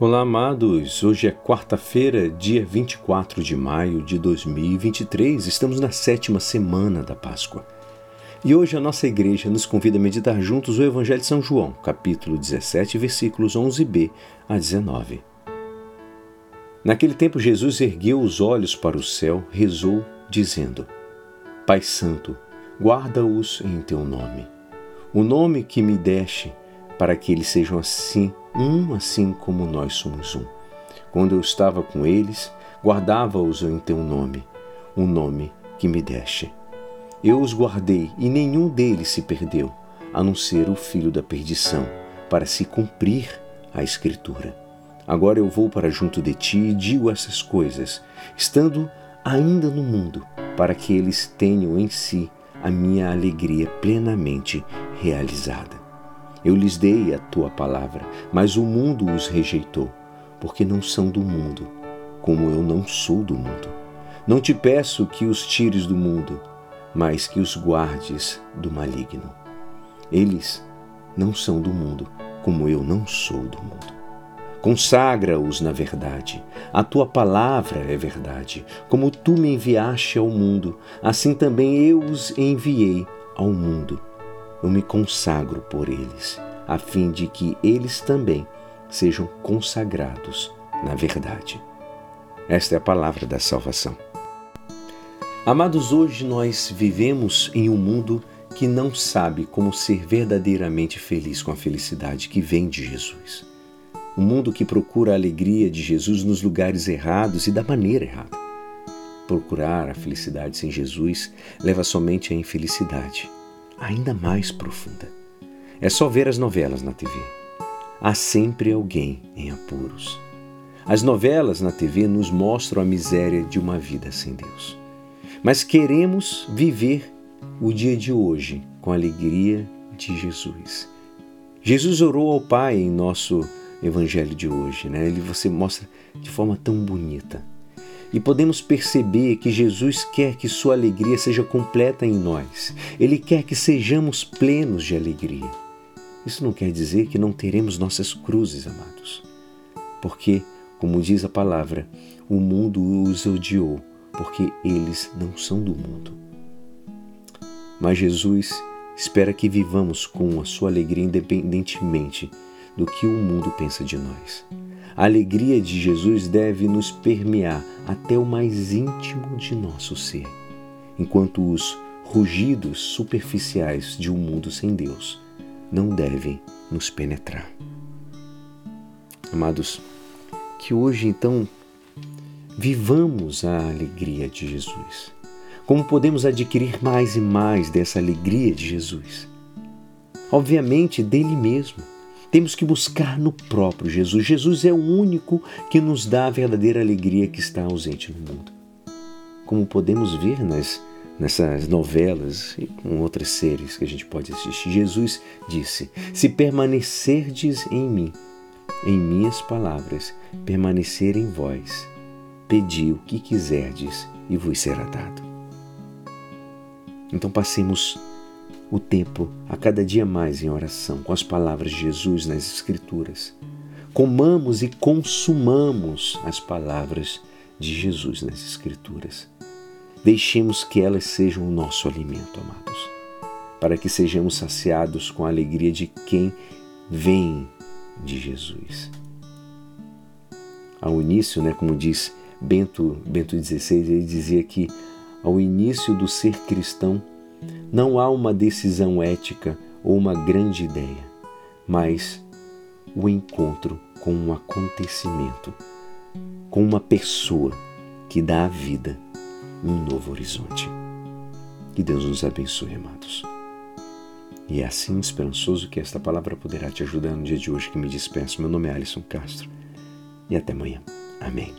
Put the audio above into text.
Olá, amados. Hoje é quarta-feira, dia 24 de maio de 2023. Estamos na sétima semana da Páscoa. E hoje a nossa igreja nos convida a meditar juntos o Evangelho de São João, capítulo 17, versículos 11b a 19. Naquele tempo, Jesus ergueu os olhos para o céu, rezou, dizendo: Pai Santo, guarda-os em teu nome. O nome que me deste, para que eles sejam assim um assim como nós somos um. Quando eu estava com eles, guardava-os em teu nome, o nome que me deste. Eu os guardei e nenhum deles se perdeu, a não ser o filho da perdição, para se cumprir a Escritura. Agora eu vou para junto de ti e digo essas coisas, estando ainda no mundo, para que eles tenham em si a minha alegria plenamente realizada. Eu lhes dei a tua palavra, mas o mundo os rejeitou, porque não são do mundo, como eu não sou do mundo. Não te peço que os tires do mundo, mas que os guardes do maligno. Eles não são do mundo, como eu não sou do mundo. Consagra-os na verdade. A tua palavra é verdade. Como tu me enviaste ao mundo, assim também eu os enviei ao mundo eu me consagro por eles, a fim de que eles também sejam consagrados na verdade. Esta é a palavra da salvação. Amados, hoje nós vivemos em um mundo que não sabe como ser verdadeiramente feliz com a felicidade que vem de Jesus. Um mundo que procura a alegria de Jesus nos lugares errados e da maneira errada. Procurar a felicidade sem Jesus leva somente à infelicidade ainda mais profunda. É só ver as novelas na TV. Há sempre alguém em apuros. As novelas na TV nos mostram a miséria de uma vida sem Deus. Mas queremos viver o dia de hoje com a alegria de Jesus. Jesus orou ao Pai em nosso evangelho de hoje, né? Ele você mostra de forma tão bonita e podemos perceber que Jesus quer que sua alegria seja completa em nós. Ele quer que sejamos plenos de alegria. Isso não quer dizer que não teremos nossas cruzes, amados. Porque, como diz a palavra, o mundo os odiou, porque eles não são do mundo. Mas Jesus espera que vivamos com a sua alegria independentemente do que o mundo pensa de nós. A alegria de Jesus deve nos permear até o mais íntimo de nosso ser, enquanto os rugidos superficiais de um mundo sem Deus não devem nos penetrar. Amados, que hoje então vivamos a alegria de Jesus. Como podemos adquirir mais e mais dessa alegria de Jesus? Obviamente, dele mesmo temos que buscar no próprio Jesus. Jesus é o único que nos dá a verdadeira alegria que está ausente no mundo. Como podemos ver nas, nessas novelas e com outras séries que a gente pode assistir, Jesus disse: Se permanecerdes em mim, em minhas palavras, permanecer em vós, pedi o que quiserdes e vos será dado. Então passemos o tempo a cada dia mais em oração com as palavras de Jesus nas Escrituras. Comamos e consumamos as palavras de Jesus nas Escrituras. Deixemos que elas sejam o nosso alimento, amados, para que sejamos saciados com a alegria de quem vem de Jesus. Ao início, né, como diz Bento, Bento XVI, ele dizia que ao início do ser cristão não há uma decisão ética ou uma grande ideia, mas o encontro com um acontecimento, com uma pessoa que dá à vida um novo horizonte. Que Deus nos abençoe, amados. E é assim esperançoso que esta palavra poderá te ajudar no dia de hoje que me despeço. Meu nome é Alisson Castro e até amanhã. Amém.